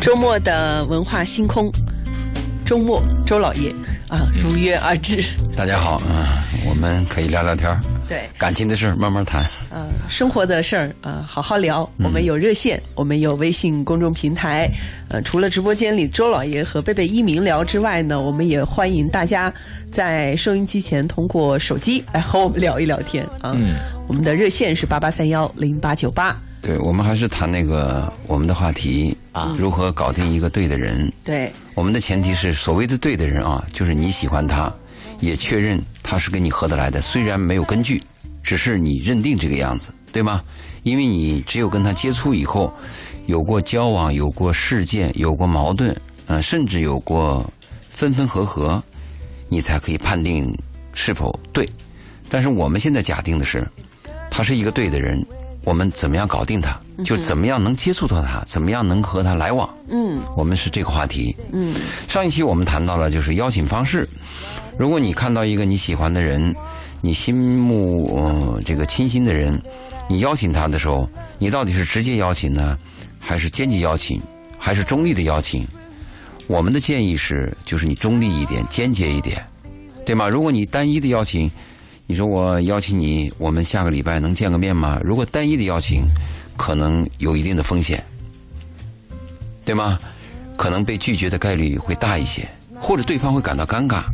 周末的文化星空，周末周老爷啊，如约而至。大家好，啊，我们可以聊聊天儿对，感情的事儿慢慢谈。呃，生活的事儿啊、呃好好聊。我们有热线，我们有微信公众平台。呃，除了直播间里周老爷和贝贝一鸣聊之外呢，我们也欢迎大家在收音机前通过手机来和我们聊一聊天啊。嗯，我们的热线是八八三幺零八九八。对，我们还是谈那个我们的话题啊，如何搞定一个对的人。对，我们的前提是，所谓的对的人啊，就是你喜欢他，也确认他是跟你合得来的，虽然没有根据，只是你认定这个样子，对吗？因为你只有跟他接触以后，有过交往，有过事件，有过矛盾，呃，甚至有过分分合合，你才可以判定是否对。但是我们现在假定的是，他是一个对的人，我们怎么样搞定他？就怎么样能接触到他，怎么样能和他来往？嗯我们是这个话题。嗯，上一期我们谈到了就是邀请方式。如果你看到一个你喜欢的人，你心目呃这个倾心的人，你邀请他的时候，你到底是直接邀请呢，还是间接邀请，还是中立的邀请？我们的建议是，就是你中立一点，间接一点，对吗？如果你单一的邀请，你说我邀请你，我们下个礼拜能见个面吗？如果单一的邀请，可能有一定的风险。对吗？可能被拒绝的概率会大一些，或者对方会感到尴尬。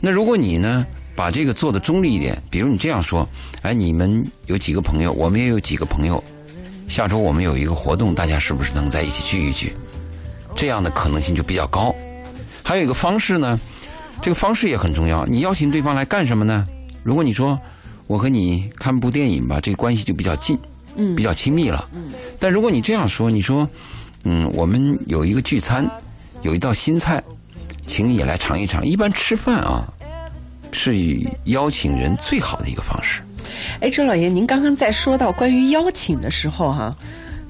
那如果你呢，把这个做的中立一点，比如你这样说：“哎，你们有几个朋友，我们也有几个朋友，下周我们有一个活动，大家是不是能在一起聚一聚？”这样的可能性就比较高。还有一个方式呢，这个方式也很重要。你邀请对方来干什么呢？如果你说我和你看部电影吧，这个关系就比较近，嗯，比较亲密了。嗯。但如果你这样说，你说。嗯，我们有一个聚餐，有一道新菜，请你也来尝一尝。一般吃饭啊，是邀请人最好的一个方式。哎，周老爷，您刚刚在说到关于邀请的时候哈、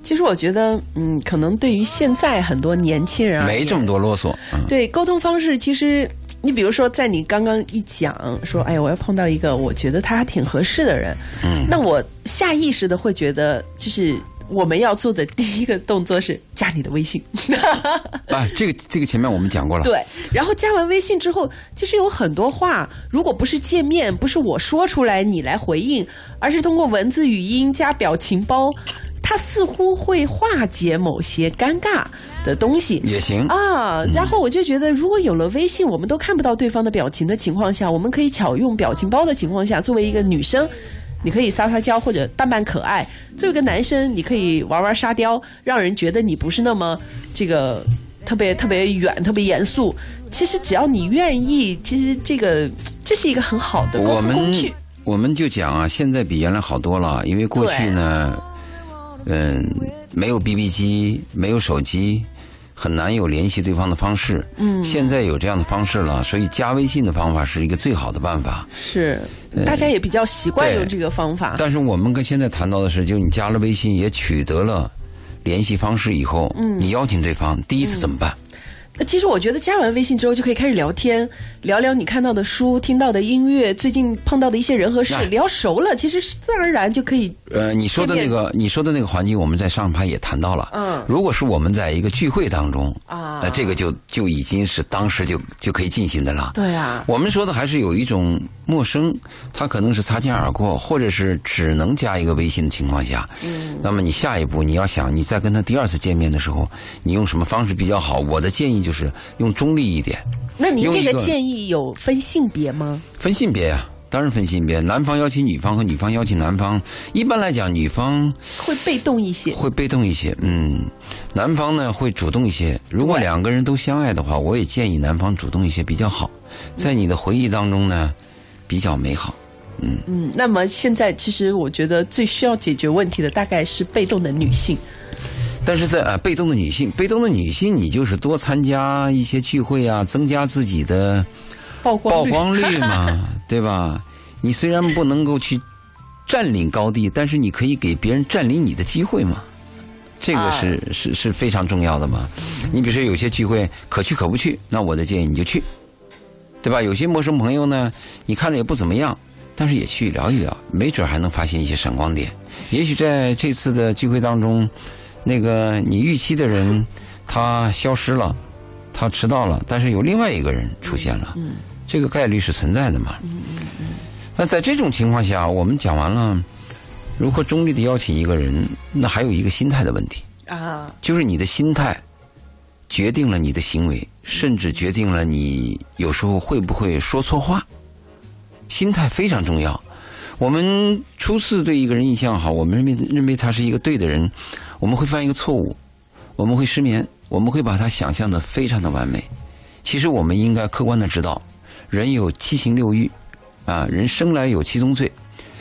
其实我觉得，嗯，可能对于现在很多年轻人没这么多啰嗦。嗯，对沟通方式，其实你比如说，在你刚刚一讲说，哎呀，我要碰到一个我觉得他还挺合适的人，嗯，那我下意识的会觉得，就是我们要做的第一个动作是加你的微信，啊，这个这个前面我们讲过了。对，然后加完微信之后，其实有很多话，如果不是见面，不是我说出来你来回应，而是通过文字、语音加表情包，它似乎会化解某些尴尬的东西。也行。啊，然后我就觉得，如果有了微信，我们都看不到对方的表情的情况下，我们可以巧用表情包的情况下，作为一个女生，你可以撒撒娇或者扮扮可爱；作为一个男生，你可以玩玩沙雕，让人觉得你不是那么这个特别特别远、特别严肃。其实只要你愿意，其实这个 这是一个很好的沟我们通工具。我们就讲啊，现在比原来好多了，因为过去呢，嗯，没有 BB 机，没有手机，很难有联系对方的方式。嗯，现在有这样的方式了，所以加微信的方法是一个最好的办法。是，大家也比较习惯用这个方法。但是我们跟现在谈到的是，就你加了微信，也取得了联系方式以后，嗯，你邀请对方，第一次怎么办？那其实我觉得加完微信之后就可以开始聊天，聊聊你看到的书、听到的音乐、最近碰到的一些人和事，聊熟了，其实自然而然就可以。呃，你说的那个，你说的那个环境，我们在上盘也谈到了。嗯如果是我们在一个聚会当中啊那这个就就已经是当时就就可以进行的了。对啊，我们说的还是有一种陌生，他可能是擦肩而过，或者是只能加一个微信的情况下。嗯，那么你下一步你要想，你再跟他第二次见面的时候，你用什么方式比较好？我的建议就是用中立一点，那您这个建议有分性别吗？分性别呀、当然分性别，男方邀请女方和女方邀请男方，一般来讲，女方会被动一些。会被动一些，嗯，男方呢会主动一些。如果两个人都相爱的话，我也建议男方主动一些比较好，在你的回忆当中呢，比较美好。嗯嗯，那么现在其实我觉得最需要解决问题的大概是被动的女性。但是在啊、呃被动的女性，被动的女性，你就是多参加一些聚会啊，增加自己的曝光率曝光率嘛，对吧？你虽然不能够去占领高地，但是你可以给别人占领你的机会嘛。这个是、是是非常重要的嘛。你比如说有些聚会可去可不去，那我的建议你就去，对吧？有些陌生朋友呢，你看着也不怎么样，但是也去聊一聊，没准还能发现一些闪光点。也许在这次的聚会当中，那个你预期的人他消失了，他迟到了，但是有另外一个人出现了，嗯，这个概率是存在的嘛。嗯嗯嗯。那在这种情况下，我们讲完了如何中立的邀请一个人，那还有一个心态的问题啊，就是你的心态决定了你的行为，甚至决定了你有时候会不会说错话。心态非常重要。我们初次对一个人印象好，我们认为认为他是一个对的人，我们会犯一个错误，我们会失眠，我们会把他想象的非常的完美。其实我们应该客观的知道，人有七情六欲，啊，人生来有七宗罪，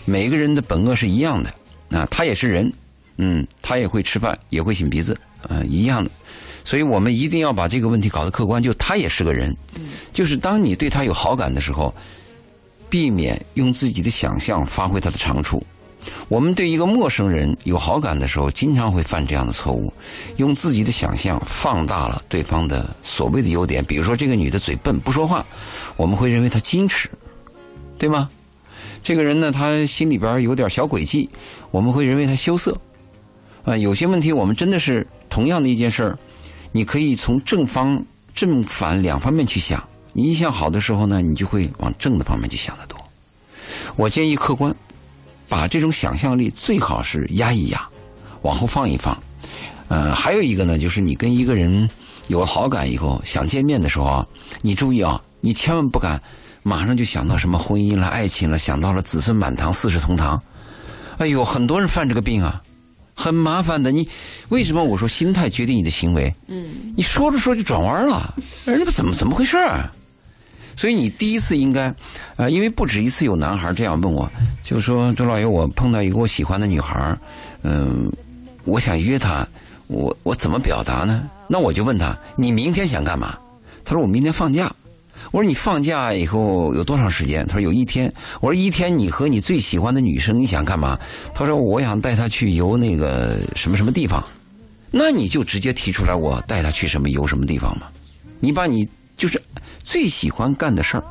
每个人的本恶是一样的，啊，他也是人，嗯，他也会吃饭，也会擤鼻子，啊，一样的。所以我们一定要把这个问题搞得客观，就他也是个人，就是当你对他有好感的时候。避免用自己的想象发挥他的长处。我们对一个陌生人有好感的时候，经常会犯这样的错误，用自己的想象放大了对方的所谓的优点。比如说，这个女的嘴笨不说话，我们会认为她矜持，对吗？这个人呢，他心里边有点小诡计，我们会认为他羞涩。啊，有些问题我们真的是同样的一件事儿，你可以从正方、正反两方面去想。你印象好的时候呢，你就会往正的方面去想得多。我建议客观，把这种想象力最好是压一压，往后放一放。呃，还有一个呢，就是你跟一个人有了好感以后，想见面的时候啊，你注意啊，你千万不敢马上就想到什么婚姻了、爱情了，想到了子孙满堂、四世同堂。哎呦，很多人犯这个病啊，很麻烦的。你为什么我说心态决定你的行为？嗯，你说着说就转弯了，人家不怎么怎么回事儿？所以你第一次应该，呃，因为不止一次有男孩这样问我，就说周老爷，我碰到一个我喜欢的女孩，嗯，我想约她，我我怎么表达呢？那我就问他，你明天想干嘛？他说我明天放假。我说你放假以后有多长时间？他说有一天。我说一天你和你最喜欢的女生你想干嘛？他说我想带她去游那个什么什么地方。那你就直接提出来，我带她去什么游什么地方嘛？你把你就是。最喜欢干的事儿，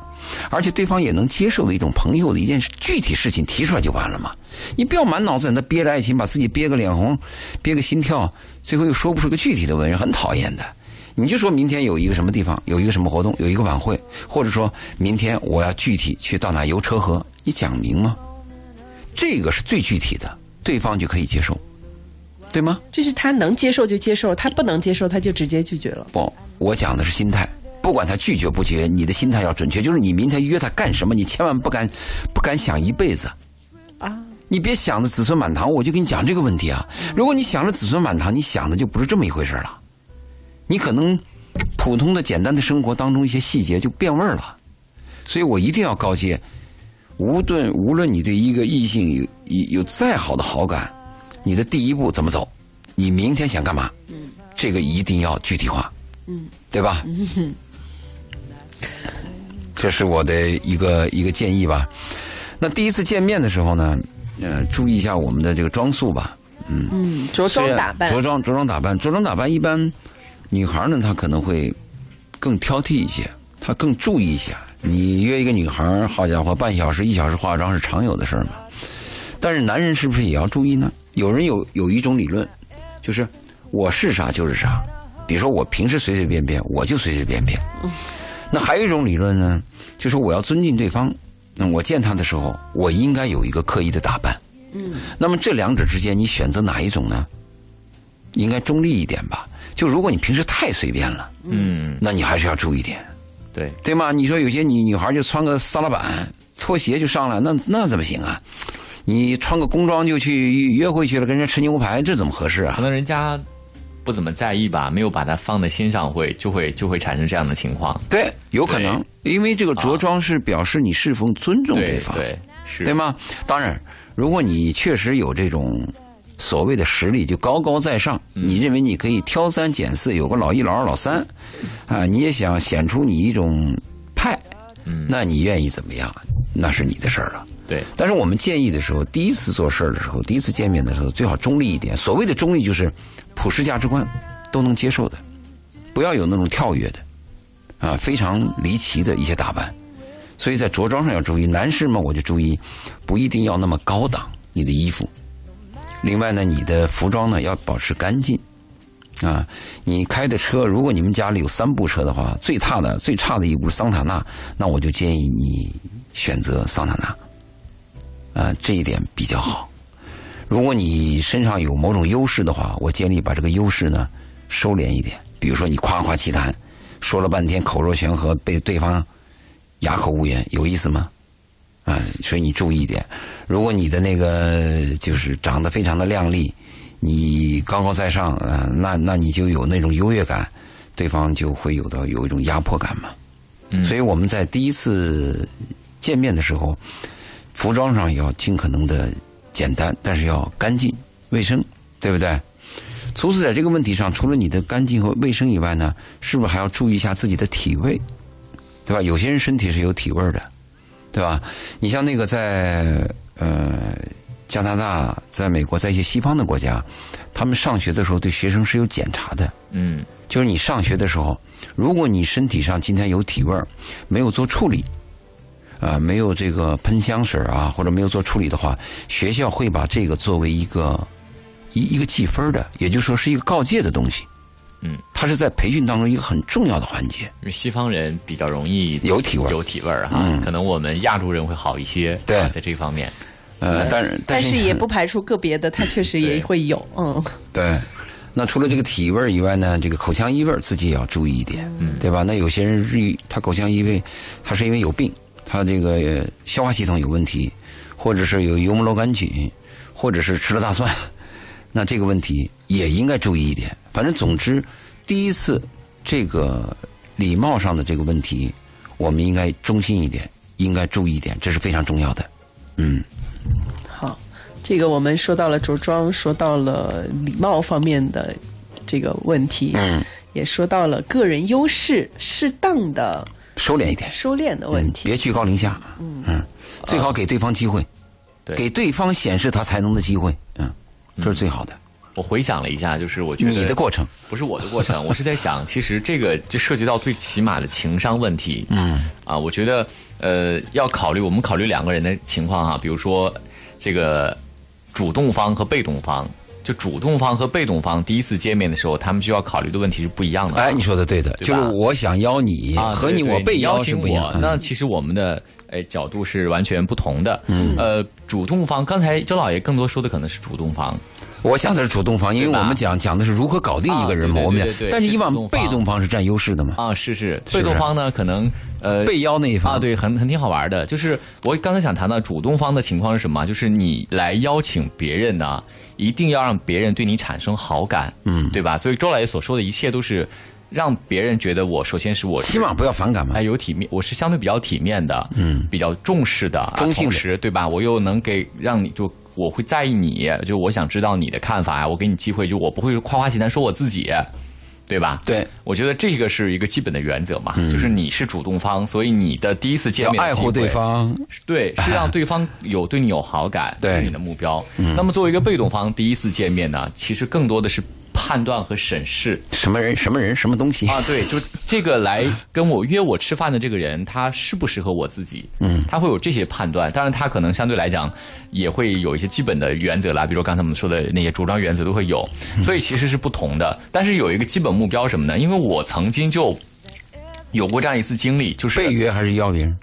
而且对方也能接受的一种朋友的一件事具体事情提出来就完了嘛？你不要满脑子在那憋着爱情，把自己憋个脸红，憋个心跳，最后又说不出个具体的文，很讨厌的。你就说明天有一个什么地方，有一个什么活动，有一个晚会，或者说明天我要具体去到哪游车河，你讲明吗？这个是最具体的，对方就可以接受，对吗？就是他能接受就接受，他不能接受他就直接拒绝了。不，我讲的是心态。不管他拒绝不拒绝，你的心态要准确。就是你明天约他干什么，你千万不敢不敢想一辈子啊！你别想着子孙满堂，我就跟你讲这个问题啊。如果你想着子孙满堂，你想的就不是这么一回事了。你可能普通的简单的生活当中一些细节就变味儿了。所以我一定要告诫，无论无论你对一个异性有有再好的好感，你的第一步怎么走？你明天想干嘛？嗯，这个一定要具体化。嗯，对吧？嗯这是我的一个一个建议吧。那第一次见面的时候呢，呃，注意一下我们的这个装束吧。嗯嗯，着装打扮，着装着装打扮，着装打扮一般，女孩呢她可能会更挑剔一些，她更注意一些。你约一个女孩，好家伙，半小时一小时化妆是常有的事儿嘛。但是男人是不是也要注意呢？有人有有一种理论，就是我是啥就是啥。比如说我平时随随便便，我就随随便便。那还有一种理论呢，就是我要尊敬对方。那我见他的时候，我应该有一个刻意的打扮。嗯。那么这两者之间，你选择哪一种呢？应该中立一点吧。就如果你平时太随便了，嗯，那你还是要注意点。对。对吗？你说有些女女孩就穿个撒拉板、拖鞋就上来，那那怎么行啊？你穿个工装就去约会去了，跟人家吃牛排，这怎么合适啊？可能人家。不怎么在意吧，没有把它放在心上，会就会就会产生这样的情况。对，有可能，因为这个着装是表示你是否尊重对方，对，是，对吗？当然，如果你确实有这种所谓的实力，就高高在上，你认为你可以挑三拣四，有个老一、老二、老三，啊，你也想显出你一种派，嗯，那你愿意怎么样？那是你的事儿了。对，但是我们建议的时候，第一次做事儿的时候，第一次见面的时候，最好中立一点。所谓的中立，就是。普世价值观都能接受的，不要有那种跳跃的，啊，非常离奇的一些打扮。所以在着装上要注意，男士们我就注意，不一定要那么高档，你的衣服，另外呢，你的服装呢要保持干净。啊，你开的车，如果你们家里有三部车的话，最差的最差的一部桑塔纳，那我就建议你选择桑塔纳。啊，这一点比较好。如果你身上有某种优势的话，我建议把这个优势呢收敛一点。比如说你夸夸其谈，说了半天口若悬河，被对方哑口无言，有意思吗？啊，所以你注意一点。如果你的那个就是长得非常的靓丽。你高高在上，呃，那那你就有那种优越感，对方就会有的有一种压迫感嘛。所以我们在第一次见面的时候，服装上要尽可能的简单，但是要干净卫生，对不对？除此在这个问题上，除了你的干净和卫生以外呢，是不是还要注意一下自己的体味，对吧？有些人身体是有体味的，对吧？你像那个在呃。加拿大、在美国，在一些西方的国家，他们上学的时候对学生是有检查的。嗯，就是你上学的时候，如果你身体上今天有体味儿，没有做处理，啊，没有这个喷香水啊，或者没有做处理的话，学校会把这个作为一个一一个记分的，也就是说是一个告诫的东西。嗯，它是在培训当中一个很重要的环节。因为西方人比较容易有体味，有体味儿哈，可能我们亚洲人会好一些。对，在这方面。呃，但是但是也不排除个别的，它确实也会有，嗯。对，那除了这个体味以外呢，这个口腔异味自己也要注意一点，嗯，对吧？那有些人日语他口腔异味，他是因为有病，他这个消化系统有问题，或者是有幽门螺杆菌，或者是吃了大蒜，那这个问题也应该注意一点。反正总之，第一次这个礼貌上的这个问题，我们应该中心一点，应该注意一点，这是非常重要的，嗯。好，这个我们说到了着装，说到了礼貌方面的这个问题，嗯，也说到了个人优势适当的收敛一点，收敛的问题，别居高临下，嗯。嗯，最好给对方机会，给对方显示他才能的机会，嗯，这是最好的。我回想了一下，就是我觉得你的过程。不是我的过程，我是在想，其实这个就涉及到最起码的情商问题，嗯。啊，我觉得呃要考虑，我们考虑两个人的情况哈，比如说。这个主动方和被动方，就主动方和被动方第一次见面的时候，他们需要考虑的问题是不一样的。哎，你说的对的，就是我想邀你和你我被邀请我，那其实我们的哎角度是完全不同的。嗯，呃，主动方，刚才周老爷更多说的可能是主动方。我想的是主动方，因为我们讲讲的是如何搞定一个人嘛。我们讲，但是以往被动方是占优势的嘛。啊，是是，被动方呢，可能呃被邀那一方啊，对，很很挺好玩的。就是我刚才想谈到主动方的情况是什么？就是你来邀请别人呢，一定要让别人对你产生好感，嗯，对吧？所以周老爷所说的一切都是让别人觉得我首先是我起码不要反感嘛，哎，有体面，我是相对比较体面的，嗯，比较重视的，中性时对吧？我又能给让你就。我会在意你，就我想知道你的看法呀。我给你机会，就我不会夸夸其谈说我自己，对吧？对，我觉得这个是一个基本的原则嘛，就是你是主动方，所以你的第一次见面要爱护对方，对，是让对方有对你有好感，对你的目标。那么作为一个被动方，第一次见面呢，其实更多的是。判断和审视什么人、什么人、什么东西啊？对，就这个来跟我约我吃饭的这个人，他适不适合我自己？嗯，他会有这些判断。当然，他可能相对来讲也会有一些基本的原则啦，比如刚才我们说的那些主张原则都会有。所以其实是不同的，但是有一个基本目标什么呢？因为我曾经就有过这样一次经历，就是被约还是邀别人？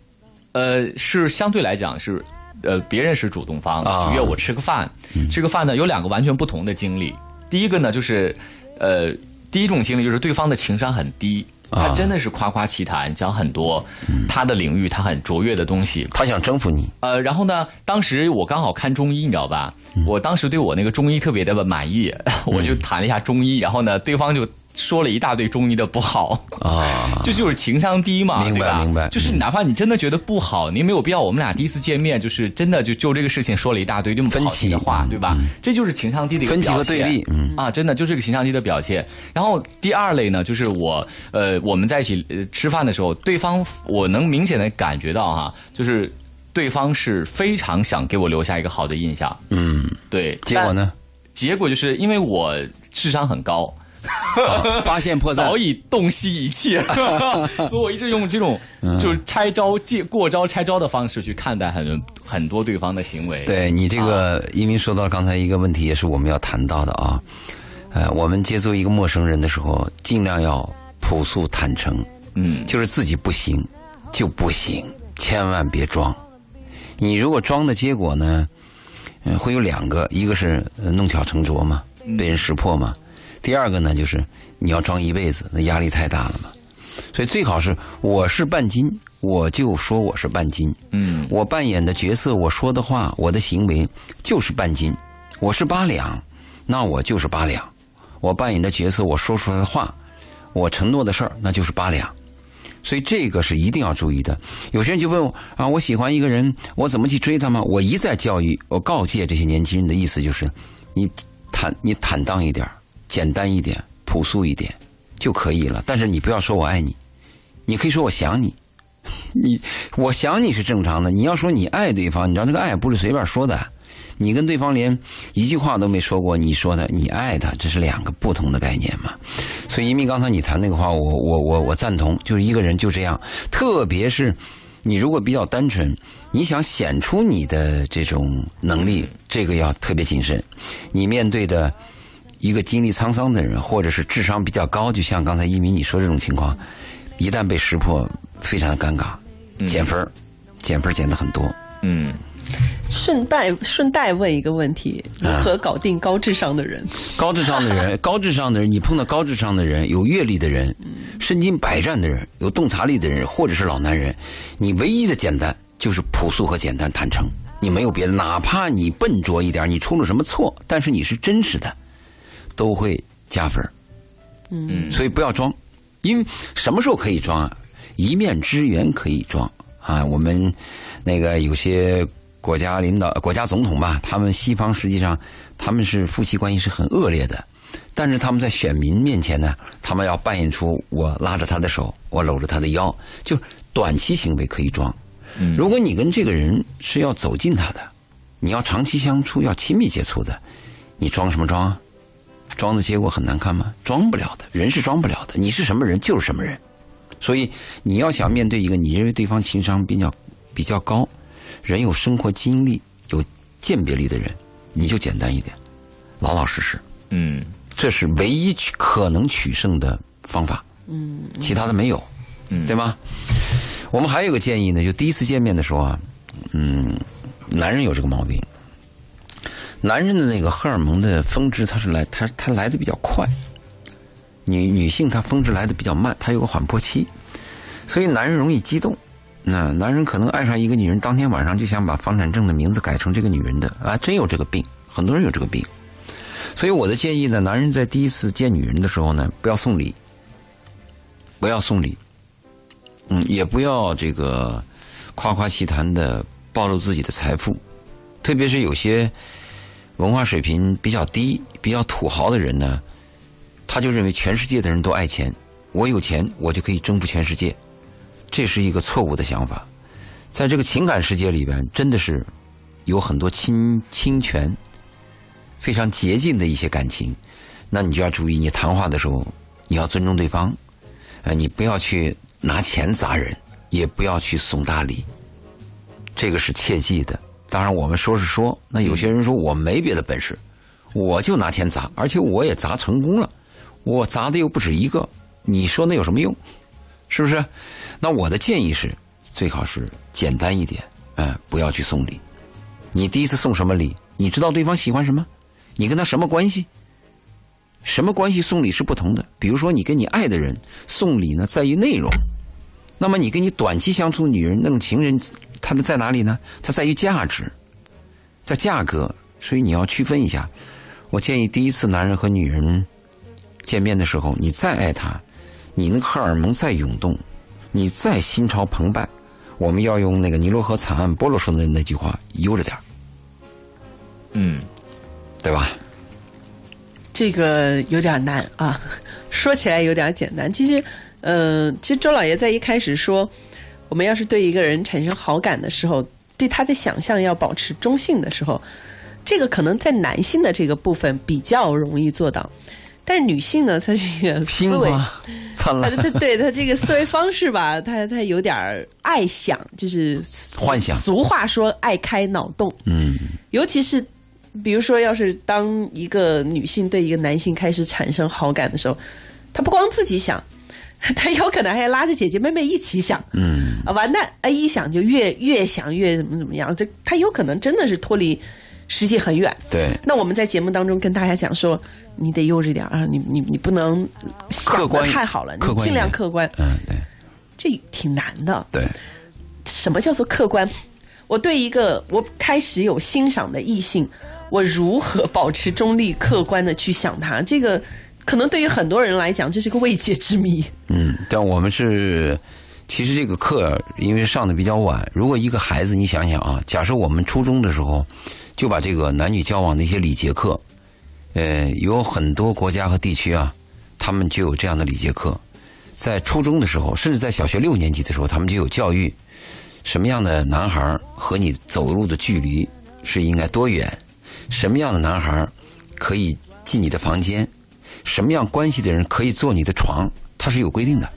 呃，是相对来讲是呃别人是主动方约我吃个饭，吃个饭呢有两个完全不同的经历。第一个呢，就是，呃，第一种经历就是对方的情商很低，他真的是夸夸其谈，讲很多他的领域他很卓越的东西，他想征服你。呃，然后呢，当时我刚好看中医，你知道吧？我当时对我那个中医特别的满意，我就谈了一下中医，然后呢，对方就。说了一大堆中医的不好啊，这就是情商低嘛，明白明白。就是哪怕你真的觉得不好，你没有必要。我们俩第一次见面，就是真的就就这个事情说了一大堆这么分歧的话，对吧？这就是情商低的一个分歧和对立，嗯啊，真的就是一个情商低的表现。然后第二类呢，就是我呃我们在一起吃饭的时候，对方我能明显的感觉到哈，就是对方是非常想给我留下一个好的印象，嗯，对。结果呢？结果就是因为我智商很高。发现破绽，早已洞悉一切。所以我一直用这种就是拆招、借过招、拆招的方式去看待很很多对方的行为。对你这个，因为说到刚才一个问题，也是我们要谈到的啊。呃，我们接触一个陌生人的时候，尽量要朴素坦诚。嗯，就是自己不行就不行，千万别装。你如果装的结果呢，嗯，会有两个，一个是弄巧成拙嘛，被人识破嘛；第二个呢，就是你要装一辈子，那压力太大了嘛。所以最好是我是半斤，我就说我是半斤。嗯，我扮演的角色，我说的话，我的行为就是半斤。我是八两，那我就是八两。我扮演的角色，我说出来的话，我承诺的事儿，那就是八两。所以这个是一定要注意的。有些人就问我啊，我喜欢一个人，我怎么去追他吗？我一再教育，我告诫这些年轻人的意思就是：你坦你坦荡一点，简单一点，朴素一点就可以了。但是你不要说我爱你，你可以说我想你。你我想你是正常的，你要说你爱对方，你知道这个爱不是随便说的。你跟对方连一句话都没说过，你说的你爱他，这是两个不同的概念嘛？所以，因为刚才你谈那个话，我我我我赞同，就是一个人就这样，特别是你如果比较单纯，你想显出你的这种能力，这个要特别谨慎。你面对的一个经历沧桑的人，或者是智商比较高，就像刚才一鸣你说这种情况，一旦被识破，非常的尴尬，减分减分减的很多。嗯。顺带顺带问一个问题：如何搞定高智商的人？高智商的人，高智商的人，你碰到高智商的人，有阅历的人，身经百战的人，有洞察力的人，或者是老男人，你唯一的简单就是朴素和简单，坦诚，你没有别的，哪怕你笨拙一点，你出了什么错，但是你是真实的，都会加分。嗯，所以不要装，因为什么时候可以装啊？一面之缘可以装啊。我们那个有些。国家领导、国家总统吧，他们西方实际上他们是夫妻关系是很恶劣的，但是他们在选民面前呢，他们要扮演出我拉着他的手，我搂着他的腰，就短期行为可以装。如果你跟这个人是要走近他的，你要长期相处、要亲密接触的，你装什么装啊？装的结果很难看吗？装不了的，人是装不了的。你是什么人就是什么人，所以你要想面对一个你认为对方情商比较比较高。人有生活经历、有鉴别力的人，你就简单一点，老老实实。嗯，这是唯一取可能取胜的方法。嗯，其他的没有，嗯对吗？我们还有个建议呢，就第一次见面的时候啊，嗯，男人有这个毛病，男人的那个荷尔蒙的峰值，它是来，它它来的比较快，女女性她峰值来的比较慢，它有个缓坡期，所以男人容易激动。那男人可能爱上一个女人，当天晚上就想把房产证的名字改成这个女人的。啊，真有这个病，很多人有这个病。所以我的建议呢，男人在第一次见女人的时候呢，不要送礼，不要送礼，嗯，也不要这个夸夸其谈的暴露自己的财富，特别是有些文化水平比较低、比较土豪的人呢，他就认为全世界的人都爱钱，我有钱我就可以征服全世界。这是一个错误的想法，在这个情感世界里边，真的是有很多侵侵权、非常洁净的一些感情。那你就要注意，你谈话的时候，你要尊重对方，呃，你不要去拿钱砸人，也不要去送大礼，这个是切记的。当然，我们说是说，那有些人说我没别的本事，我就拿钱砸，而且我也砸成功了，我砸的又不止一个，你说那有什么用？是不是？那我的建议是，最好是简单一点，嗯，不要去送礼。你第一次送什么礼？你知道对方喜欢什么？你跟他什么关系？什么关系送礼是不同的。比如说，你跟你爱的人送礼呢，在于内容；那么你跟你短期相处的女人，那种情人，她的在哪里呢？它在于价值，在价格。所以你要区分一下。我建议，第一次男人和女人见面的时候，你再爱他，你那个荷尔蒙再涌动。你再心潮澎湃，我们要用那个尼罗河惨案波罗说的那句话，悠着点嗯，对吧？这个有点难啊，说起来有点简单。其实，呃，其实周老爷在一开始说，我们要是对一个人产生好感的时候，对他的想象要保持中性的时候，这个可能在男性的这个部分比较容易做到。但是女性呢，她这个思维，灿烂，她对她这个思维方式吧，她她有点爱想，就是幻想。俗话说爱开脑洞，嗯，尤其是比如说，要是当一个女性对一个男性开始产生好感的时候，她不光自己想。他有可能还要拉着姐姐妹妹一起想，嗯，啊，完蛋，哎，一想就越越想越怎么怎么样，这他有可能真的是脱离实际很远。对，那我们在节目当中跟大家讲说，你得幼稚点啊，你你你不能想的太好了，你尽量客观。嗯，对，这挺难的。对，什么叫做客观？我对一个我开始有欣赏的异性，我如何保持中立客观的去想他？这个。可能对于很多人来讲，这是个未解之谜。嗯，但我们是，其实这个课因为上的比较晚。如果一个孩子，你想想啊，假设我们初中的时候就把这个男女交往的一些礼节课，呃，有很多国家和地区啊，他们就有这样的礼节课。在初中的时候，甚至在小学六年级的时候，他们就有教育什么样的男孩和你走路的距离是应该多远，什么样的男孩可以进你的房间。什么样关系的人可以坐你的床？他是有规定的。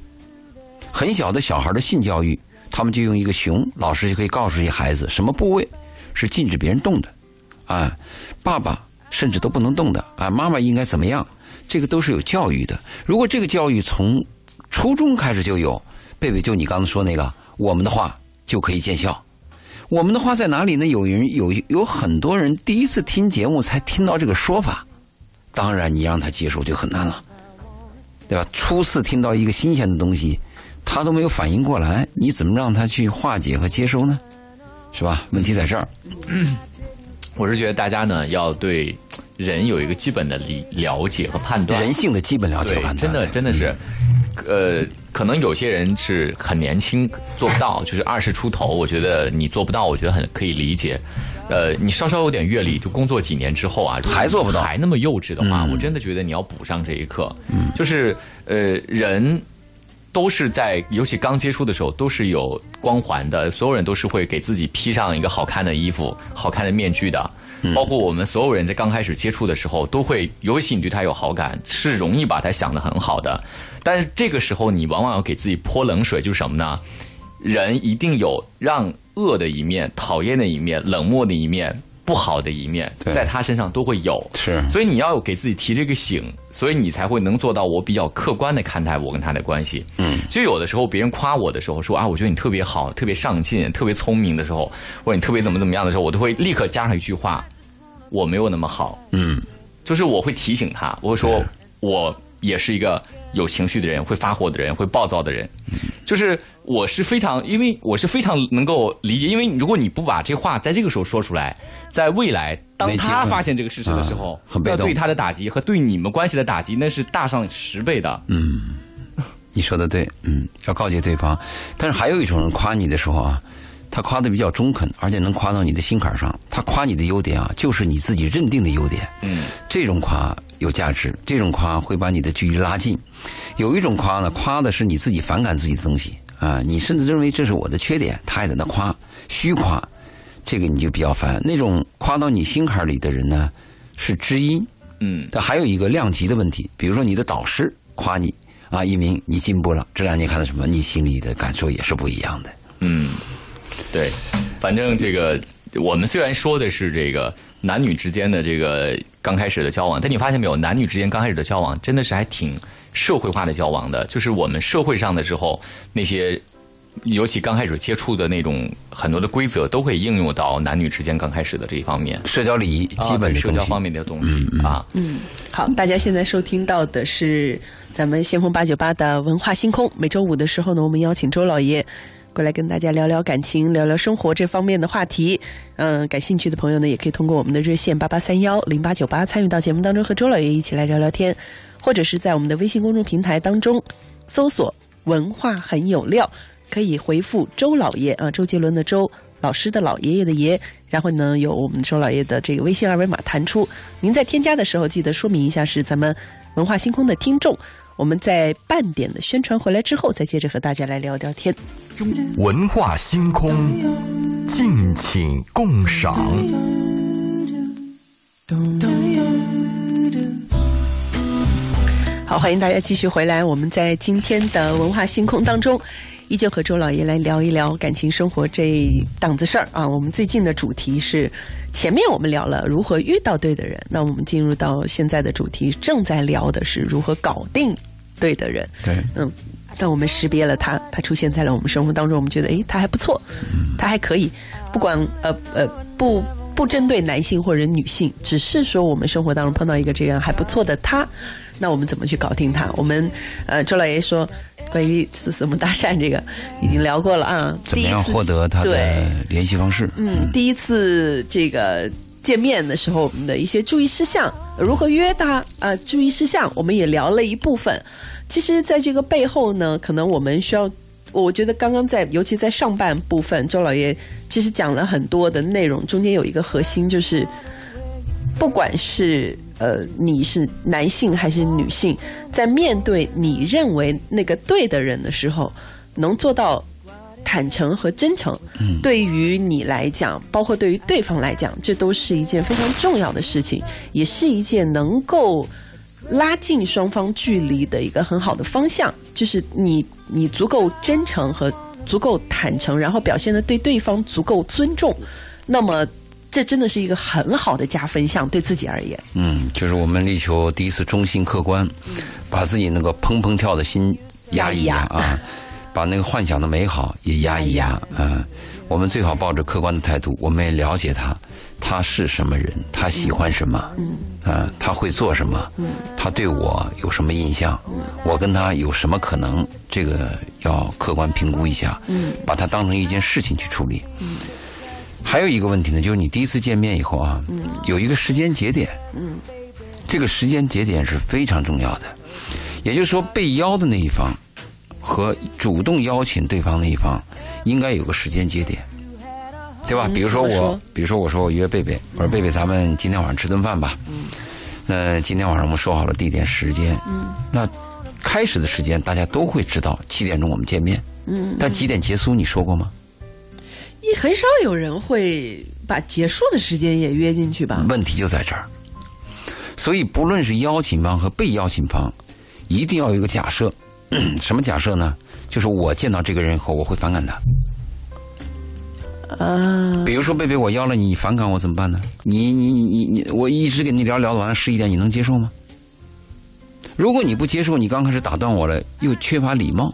很小的小孩的性教育，他们就用一个熊，老师就可以告诉这些孩子什么部位是禁止别人动的，啊，爸爸甚至都不能动的，啊，妈妈应该怎么样？这个都是有教育的。如果这个教育从初中开始就有，贝贝就你刚才说那个，我们的话就可以见效。我们的话在哪里呢？有人有有很多人第一次听节目才听到这个说法。当然，你让他接受就很难了，对吧？初次听到一个新鲜的东西，他都没有反应过来，你怎么让他去化解和接收呢？是吧？问题在这儿。我是觉得大家呢要对人有一个基本的理了解和判断，人性的基本了解和判断。真的，真的是，呃，可能有些人是很年轻做不到，就是二十出头，我觉得你做不到，我觉得很可以理解。呃，你稍稍有点阅历，就工作几年之后啊，还做不到，还那么幼稚的话，我真的觉得你要补上这一课。嗯，就是呃，人都是在，尤其刚接触的时候，都是有光环的，所有人都是会给自己披上一个好看的衣服、好看的面具的。包括我们所有人在刚开始接触的时候，都会，尤其你对他有好感，是容易把他想的很好的。但是这个时候，你往往要给自己泼冷水，就是什么呢？人一定有让。恶的一面、讨厌的一面、冷漠的一面、不好的一面，在他身上都会有。是，所以你要给自己提这个醒，所以你才会能做到我比较客观的看待我跟他的关系。嗯，就有的时候别人夸我的时候，说啊，我觉得你特别好、特别上进、特别聪明的时候，或者你特别怎么怎么样的时候，我都会立刻加上一句话：我没有那么好。嗯，就是我会提醒他，我会说，我也是一个有情绪的人，会发火的人，会暴躁的人，就是。我是非常，因为我是非常能够理解，因为如果你不把这话在这个时候说出来，在未来当他发现这个事实的时候，那对他的打击和对你们关系的打击，那是大上十倍的。嗯，你说的对，嗯，要告诫对方。但是还有一种人夸你的时候啊，他夸的比较中肯，而且能夸到你的心坎上。他夸你的优点啊，就是你自己认定的优点。嗯，这种夸有价值，这种夸会把你的距离拉近。有一种夸呢，夸的是你自己反感自己的东西。啊，你甚至认为这是我的缺点，他还在那夸，虚夸，这个你就比较烦。那种夸到你心坎里的人呢，是知音。嗯，但还有一个量级的问题，比如说你的导师夸你啊，一鸣你进步了，这两年看到什么，你心里的感受也是不一样的。嗯，对，反正这个我们虽然说的是这个男女之间的这个刚开始的交往，但你发现没有，男女之间刚开始的交往真的是还挺。社会化的交往的，就是我们社会上的时候，那些 尤其刚开始接触的那种很多的规则，都会应用到男女之间刚开始的这一方面。社交礼仪，基本社交方面的东西啊。嗯，好，大家现在收听到的是咱们先锋八九八的文化星空。每周五的时候呢，我们邀请周老爷过来跟大家聊聊感情、聊聊生活这方面的话题。嗯，感兴趣的朋友呢，也可以通过我们的热线八八三幺零八九八参与到节目当中，和周老爷一起来聊聊天。或者是在我们的微信公众平台当中搜索“文化很有料”，可以回复“周老爷”啊，周杰伦的周，老师的老爷爷的爷，然后呢有我们周老爷的这个微信二维码弹出。您在添加的时候记得说明一下是咱们文化星空的听众。我们在半点的宣传回来之后，再接着和大家来聊聊天。文化星空，敬请共赏。好，欢迎大家继续回来。我们在今天的文化星空当中，依旧和周老爷来聊一聊感情生活这档子事儿啊。我们最近的主题是前面我们聊了如何遇到对的人，那我们进入到现在的主题，正在聊的是如何搞定对的人。对，嗯，但我们识别了他，他出现在了我们生活当中，我们觉得诶，他还不错，他还可以，不管呃呃不。不针对男性或者女性，只是说我们生活当中碰到一个这样还不错的他，那我们怎么去搞定他？我们呃，周老爷说关于怎么搭讪这个已经聊过了啊。怎么样获得他的联系方式？嗯，第一次这个见面的时候，我们的一些注意事项，如何约他啊？注意事项我们也聊了一部分。其实，在这个背后呢，可能我们需要。我觉得刚刚在，尤其在上半部分，周老爷其实讲了很多的内容，中间有一个核心，就是不管是呃你是男性还是女性，在面对你认为那个对的人的时候，能做到坦诚和真诚，对于你来讲，包括对于对方来讲，这都是一件非常重要的事情，也是一件能够。拉近双方距离的一个很好的方向，就是你你足够真诚和足够坦诚，然后表现的对对方足够尊重，那么这真的是一个很好的加分项，对自己而言。嗯，就是我们力求第一次中心客观，把自己那个砰砰跳的心压一压啊，把那个幻想的美好也压一压啊。我们最好抱着客观的态度，我们也了解他。他是什么人？他喜欢什么？嗯，啊，他会做什么？嗯，他对我有什么印象？嗯，我跟他有什么可能？这个要客观评估一下。嗯，把它当成一件事情去处理。嗯，还有一个问题呢，就是你第一次见面以后啊，嗯，有一个时间节点。嗯，这个时间节点是非常重要的。也就是说，被邀的那一方和主动邀请对方那一方，应该有个时间节点。对吧？比如说我，比如说我说我约贝贝，我说贝贝，咱们今天晚上吃顿饭吧。嗯。那今天晚上我们说好了地点时间。嗯。那开始的时间大家都会知道，七点钟我们见面。嗯。但几点结束你说过吗？也很少有人会把结束的时间也约进去吧？问题就在这儿。所以不论是邀请方和被邀请方，一定要有一个假设。什么假设呢？就是我见到这个人以后，我会反感他。啊，比如说贝贝，我邀了你，你反感我怎么办呢？你你你你你，我一直跟你聊聊到晚上十一点，你能接受吗？如果你不接受，你刚开始打断我了，又缺乏礼貌。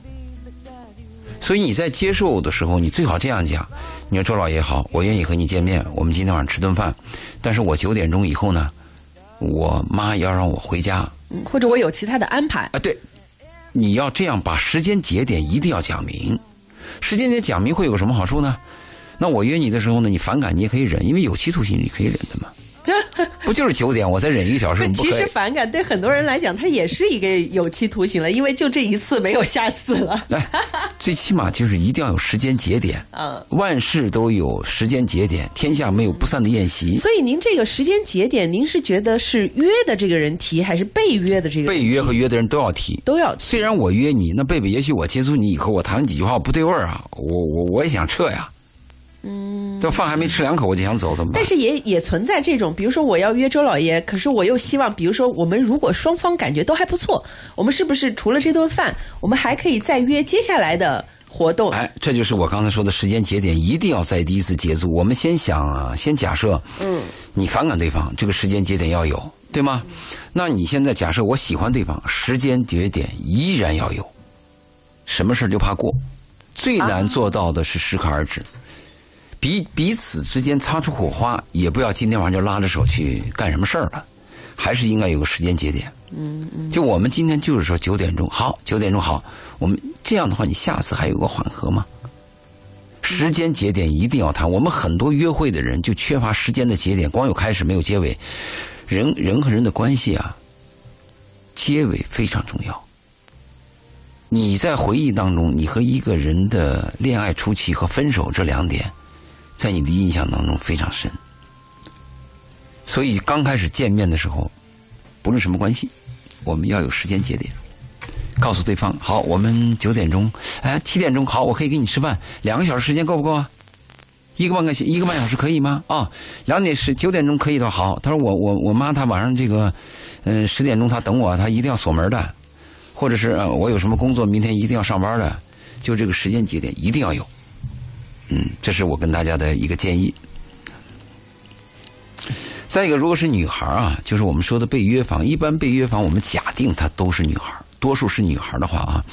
所以你在接受的时候，你最好这样讲：你说周老爷好，我愿意和你见面，我们今天晚上吃顿饭，但是我九点钟以后呢，我妈要让我回家，或者我有其他的安排啊。对，你要这样把时间节点一定要讲明，时间点讲明会有什么好处呢？那我约你的时候呢，你反感你也可以忍，因为有期徒刑你可以忍的嘛。不就是九点，我再忍一个小时，其实反感对很多人来讲，它也是一个有期徒刑了，因为就这一次没有下次了。来，最起码就是一定要有时间节点。嗯，万事都有时间节点，天下没有不散的宴席。所以您这个时间节点，您是觉得是约的这个人提，还是被约的这个人？被约和约的人都要提，都要。虽然我约你，那贝贝，也许我接触你以后，我谈了几句话不对味儿啊，我我我也想撤呀。嗯，这饭还没吃两口我就想走，怎么办？但是也也存在这种，比如说我要约周老爷，可是我又希望，比如说我们如果双方感觉都还不错，我们是不是除了这顿饭，我们还可以再约接下来的活动？哎，这就是我刚才说的时间节点，一定要在第一次结束。我们先想啊，先假设，嗯，你反感对方，这个时间节点要有，对吗？那你现在假设我喜欢对方，时间节点依然要有。什么事就怕过，最难做到的是适可而止。彼彼此之间擦出火花，也不要今天晚上就拉着手去干什么事儿了，还是应该有个时间节点。嗯嗯。就我们今天就是说九点钟好，九点钟好，我们这样的话，你下次还有个缓和吗？时间节点一定要谈。我们很多约会的人就缺乏时间的节点，光有开始没有结尾。人人和人的关系啊，结尾非常重要。你在回忆当中，你和一个人的恋爱初期和分手这两点。在你的印象当中非常深，所以刚开始见面的时候，不论什么关系，我们要有时间节点，告诉对方好，我们九点钟，哎，七点钟好，我可以给你吃饭，两个小时时间够不够啊？一个半个一个半小时可以吗？啊，两点十九点钟可以的，好。他说我我我妈她晚上这个，嗯，十点钟她等我，她一定要锁门的。或者是呃我有什么工作，明天一定要上班的，就这个时间节点一定要有。嗯，这是我跟大家的一个建议。再一个，如果是女孩啊，就是我们说的被约房，一般被约房，我们假定她都是女孩，多数是女孩的话啊，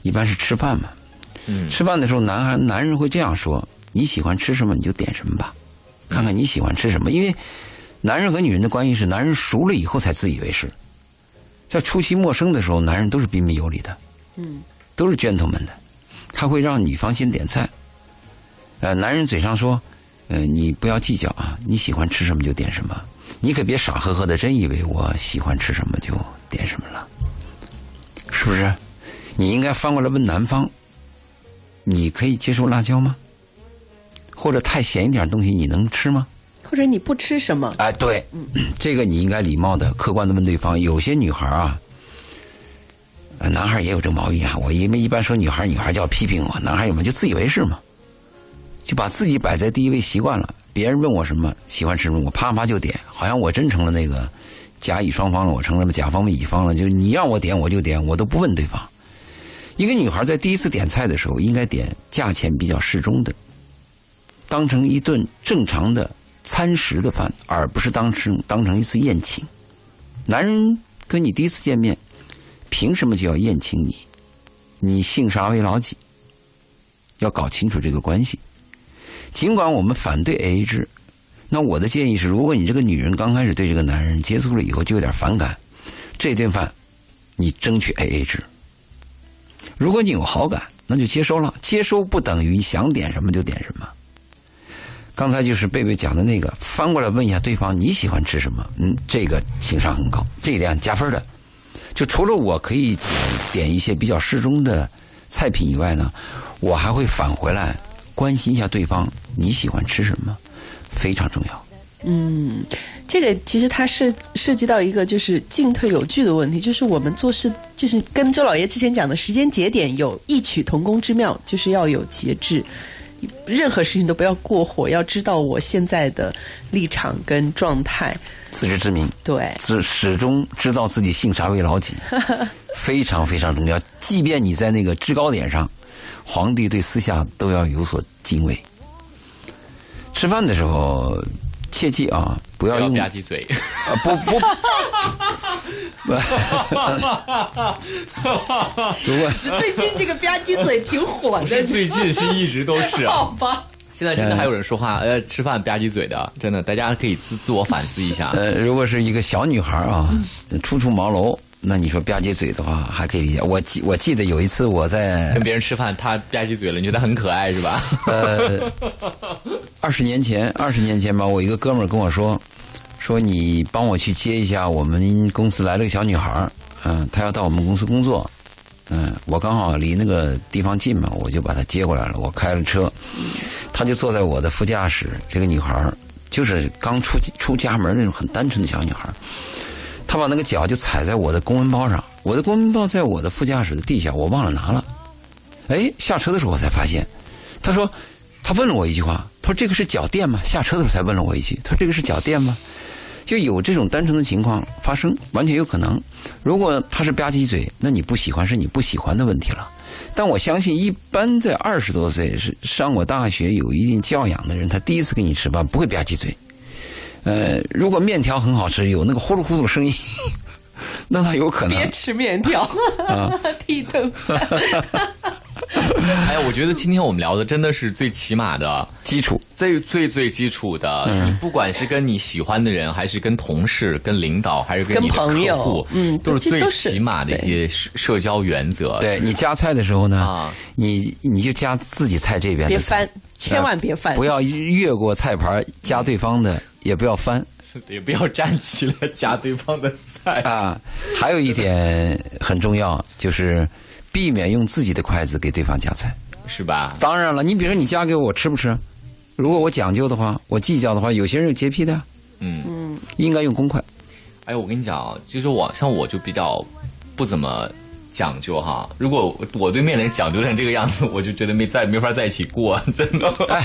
一般是吃饭嘛。嗯，吃饭的时候，男孩男人会这样说：“你喜欢吃什么你就点什么吧，看看你喜欢吃什么。”因为男人和女人的关系是，男人熟了以后才自以为是，在初期陌生的时候，男人都是彬彬有礼的，嗯，都是 gentleman 的，他会让女方先点菜。呃，男人嘴上说。呃，你不要计较啊！你喜欢吃什么就点什么，你可别傻呵呵的，真以为我喜欢吃什么就点什么了，是不是？你应该翻过来问男方，你可以接受辣椒吗？或者太咸一点东西你能吃吗？或者你不吃什么？哎，对，这个你应该礼貌的、客观的问对方。有些女孩啊，男孩也有这毛病啊。我因为一般说女孩，女孩就要批评我，男孩有没有就自以为是嘛？就把自己摆在第一位习惯了，别人问我什么喜欢吃什么，我啪啪就点，好像我真成了那个甲乙双方了，我成了甲方的乙方了。就是你让我点我就点，我都不问对方。一个女孩在第一次点菜的时候，应该点价钱比较适中的，当成一顿正常的餐食的饭，而不是当成当成一次宴请。男人跟你第一次见面，凭什么就要宴请你？你姓啥为老几？要搞清楚这个关系。尽管我们反对 AA 制，那我的建议是：如果你这个女人刚开始对这个男人接触了以后就有点反感，这顿饭你争取 AA 制。如果你有好感，那就接收了。接收不等于想点什么就点什么。刚才就是贝贝讲的那个，翻过来问一下对方你喜欢吃什么？嗯，这个情商很高，这一点加分的。就除了我可以点一些比较适中的菜品以外呢，我还会返回来。关心一下对方，你喜欢吃什么，非常重要。嗯，这个其实它涉涉及到一个就是进退有据的问题，就是我们做事就是跟周老爷之前讲的时间节点有异曲同工之妙，就是要有节制，任何事情都不要过火，要知道我现在的立场跟状态，自知之明，对，始始终知道自己姓啥为老几，非常非常重要。即便你在那个制高点上。皇帝对私下都要有所敬畏。吃饭的时候，切记啊，不要用吧唧嘴。啊不不。如果最近这个吧唧嘴挺火的，最近是一直都是。好吧。现在真的还有人说话呃吃饭吧唧嘴的，真的大家可以自自我反思一下。呃，如果是一个小女孩啊，初出茅庐。那你说吧唧嘴的话还可以理解。我记我记得有一次我在跟别人吃饭，他吧唧嘴了，你觉得很可爱是吧？呃，二十年前，二十年前吧，我一个哥们儿跟我说，说你帮我去接一下我们公司来了个小女孩儿，嗯，她要到我们公司工作，嗯，我刚好离那个地方近嘛，我就把她接过来了。我开了车，她就坐在我的副驾驶。这个女孩儿就是刚出出家门那种很单纯的小女孩儿。他把那个脚就踩在我的公文包上，我的公文包在我的副驾驶的地下，我忘了拿了。哎，下车的时候我才发现，他说，他问了我一句话，他说这个是脚垫吗？下车的时候才问了我一句，他说这个是脚垫吗？就有这种单纯的情况发生，完全有可能。如果他是吧唧嘴，那你不喜欢是你不喜欢的问题了。但我相信，一般在二十多岁是上过大学、有一定教养的人，他第一次跟你吃饭不会吧唧嘴。呃，如果面条很好吃，有那个呼噜呼噜的声音，那他有可能别吃面条，剃头。哎呀，我觉得今天我们聊的真的是最起码的基础，最最最基础的。嗯，不管是跟你喜欢的人，还是跟同事、跟领导，还是跟你的客户，嗯，都是最起码的一些社社交原则。对你夹菜的时候呢，你你就夹自己菜这边，别翻，千万别翻，不要越过菜盘夹对方的。也不要翻，也不要站起来夹对方的菜啊。还有一点很重要，就是避免用自己的筷子给对方夹菜，是吧？当然了，你比如说你夹给我，我吃不吃？如果我讲究的话，我计较的话，有些人有洁癖的，嗯嗯，应该用公筷。哎，我跟你讲，其实我像我就比较不怎么。讲究哈，如果我对面人讲究成这个样子，我就觉得没在没法在一起过，真的。哎，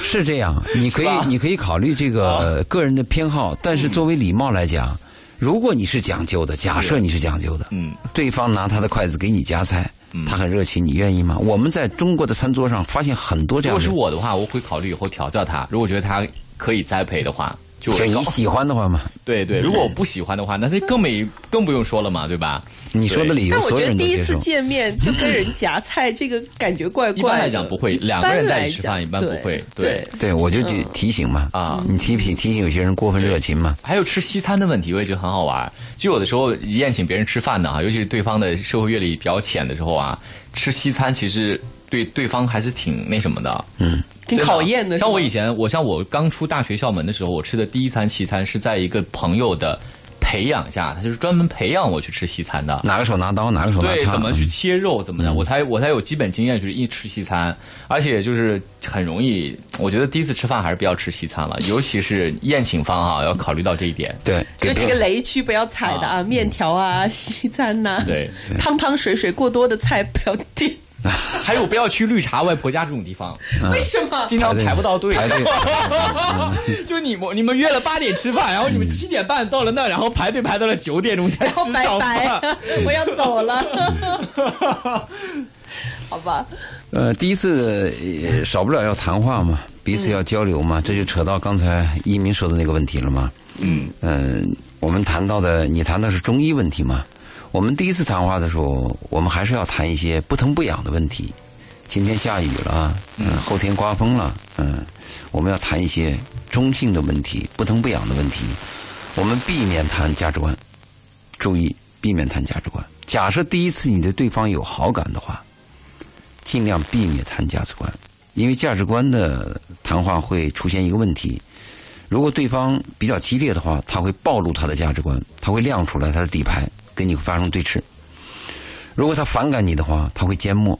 是这样，你可以你可以考虑这个个人的偏好，但是作为礼貌来讲，如果你是讲究的，假设你是讲究的，嗯，对方拿他的筷子给你夹菜，他很热情，你愿意吗？我们在中国的餐桌上发现很多这样如果是，我的话，我会考虑以后调教他。如果觉得他可以栽培的话，就就你喜欢的话嘛，对对。如果我不喜欢的话，那他更没更不用说了嘛，对吧？你说的理由但我所有觉得第一次。见面就跟人夹菜，这个感觉怪怪的。一般来讲不会，两个人在一起吃饭一般不会。对，对，我就提提醒嘛，啊你提醒提醒有些人过分热情嘛，还有吃西餐的问题，我也觉得很好玩。就有的时候宴请别人吃饭呢，啊，尤其是对方的社会阅历比较浅的时候啊，吃西餐其实对对方还是挺那什么的，嗯，挺考验的像我以前，我像我刚出大学校门的时候，我吃的第一餐西餐是在一个朋友的培养下，他就是专门培养我去吃西餐的。哪个手拿刀，哪个手拿对，叉，怎么去切肉，怎么的，我才我才有基本经验去一吃西餐，而且就是很容易，我觉得第一次吃饭还是不要吃西餐了，尤其是宴请方啊，要考虑到这一点。对，有几个雷区不要踩的啊，面条啊、西餐呐、对。汤汤水水过多的菜不要点。还有不要去绿茶外婆家这种地方，为什么？经常排不到队。就你们你们约了八点吃饭，然后你们七点半到了那，然后排队排到了九点钟才吃上拜饭。，我要走了。好吧，呃，第一次呃少不了要谈话嘛，彼此要交流嘛，这就扯到刚才一鸣说的那个问题了嘛。嗯，嗯，我们谈到的，你谈的是中医问题嘛？我们第一次谈话的时候，我们还是要谈一些不疼不痒的问题。今天下雨了，嗯，后天刮风了，嗯，我们要谈一些中性的问题，不疼不痒的问题。我们避免谈价值观，注意避免谈价值观。假设第一次你对对方有好感的话，尽量避免谈价值观，因为价值观的谈话会出现一个问题。如果对方比较激烈的话，他会暴露他的价值观，他会亮出来他的底牌，跟你发生对峙。如果他反感你的话，他会缄默。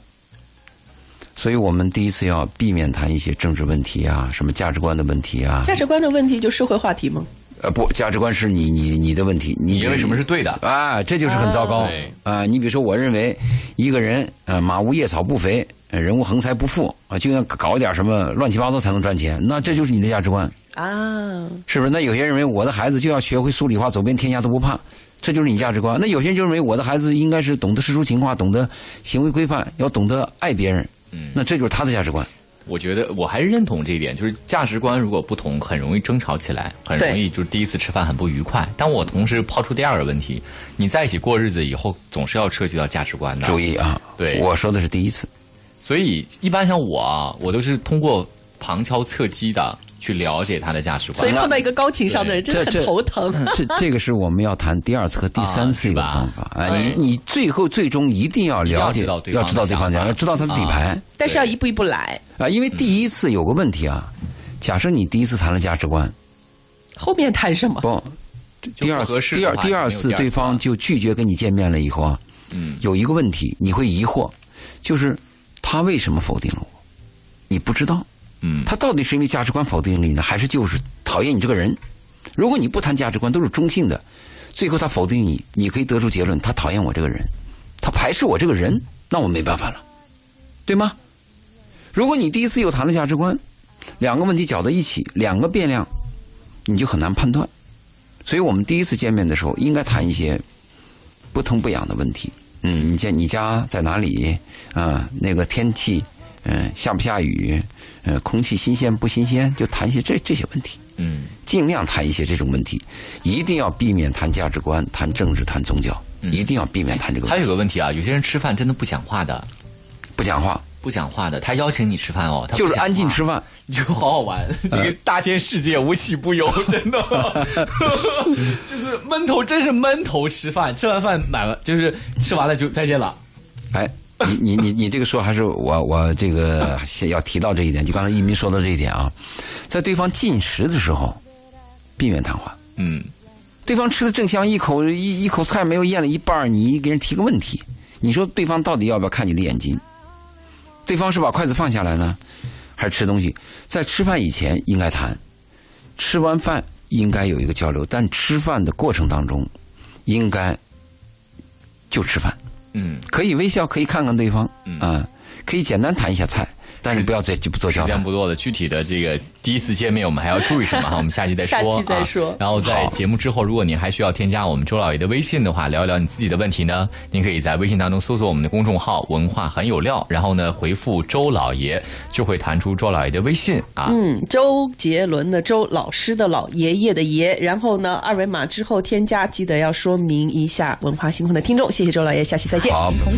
所以我们第一次要避免谈一些政治问题啊，什么价值观的问题啊。价值观的问题就社会话题吗？呃，不，价值观是你你你的问题，你你认为什么是对的？啊，这就是很糟糕对啊！你比如说，我认为一个人呃马无夜草不肥，呃人无横财不富啊，就要搞一点什么乱七八糟才能赚钱，那这就是你的价值观，啊，是不是？那有些人认为我的孩子就要学会数理化，走遍天下都不怕，这就是你价值观。那有些人就认为我的孩子应该是懂得世俗情话，懂得行为规范，要懂得爱别人，嗯那这就是他的价值观。我觉得我还是认同这一点，就是价值观如果不同，很容易争吵起来，很容易就是第一次吃饭很不愉快。但我同时抛出第二个问题：你在一起过日子以后，总是要涉及到价值观的。注意啊，对我说的是第一次。所以一般像我啊，我都是通过旁敲侧击的去了解他的价值观。所以碰到一个高情商的人，真的很头疼。这这个是我们要谈第二次和第三次一个方法。哎，你你最后最终一定要了解，要知道对方讲，要知道他的底牌但是要一步一步来，啊。因为第一次有个问题啊，假设你第一次谈了价值观，后面谈什么？不，第二次第二第二次对方就拒绝跟你见面了以后啊，嗯，有一个问题你会疑惑，就是他为什么否定了我？你不知道，嗯他到底是因为价值观否定了你呢，还是就是讨厌你这个人？如果你不谈价值观，都是中性的，最后他否定你，你可以得出结论，他讨厌我这个人，他排斥我这个人，那我没办法了，对吗？如果你第一次又谈了价值观，两个问题搅在一起，两个变量，你就很难判断。所以我们第一次见面的时候，应该谈一些不疼不痒的问题。嗯，你家你家在哪里？啊、那个天气，嗯、下不下雨？呃，空气新鲜不新鲜？就谈一些这这些问题，嗯尽量谈一些这种问题，一定要避免谈价值观、谈政治、谈宗教，一定要避免谈这个问还。有个问题啊，有些人吃饭真的不讲话的，不讲话，不讲话的，他邀请你吃饭哦，他就是安静吃饭。你就好好玩，这个大千世界无奇不有，真的，就是闷头，真是闷头吃饭，吃完饭买了，就是吃完了就再见了。哎，你你你你这个说还是我我这个要提到这一点，就刚才一鸣说到这一点啊，在对方进食的时候，避免谈话。嗯，对方吃的正香，一口一一口菜没有咽了一半，你给人提个问题，你说对方到底要不要看你的眼睛？对方是把筷子放下来呢，还是吃东西？在吃饭以前应该谈，吃完饭应该有一个交流，但吃饭的过程当中，应该就吃饭。嗯。可以微笑，可以看看对方，嗯。啊，可以简单谈一下菜，但是不要再不做交谈时间不。多的，具体的这个第一次见面我们还要注意什么哈？我们下期再说。下期再啊说然后在节目之后，如果您还需要添加我们周老爷的微信的话，聊一聊你自己的问题呢，您可以在微信当中搜索我们的公众号“文化很有料”，然后呢回复“周老爷”，就会弹出周老爷的微信啊。嗯，周杰伦的周，老师的老，爷爷的爷，然后呢，二维码之后添加，记得要说明一下文化星空的听众。谢谢周老爷，下期再见。好。同行。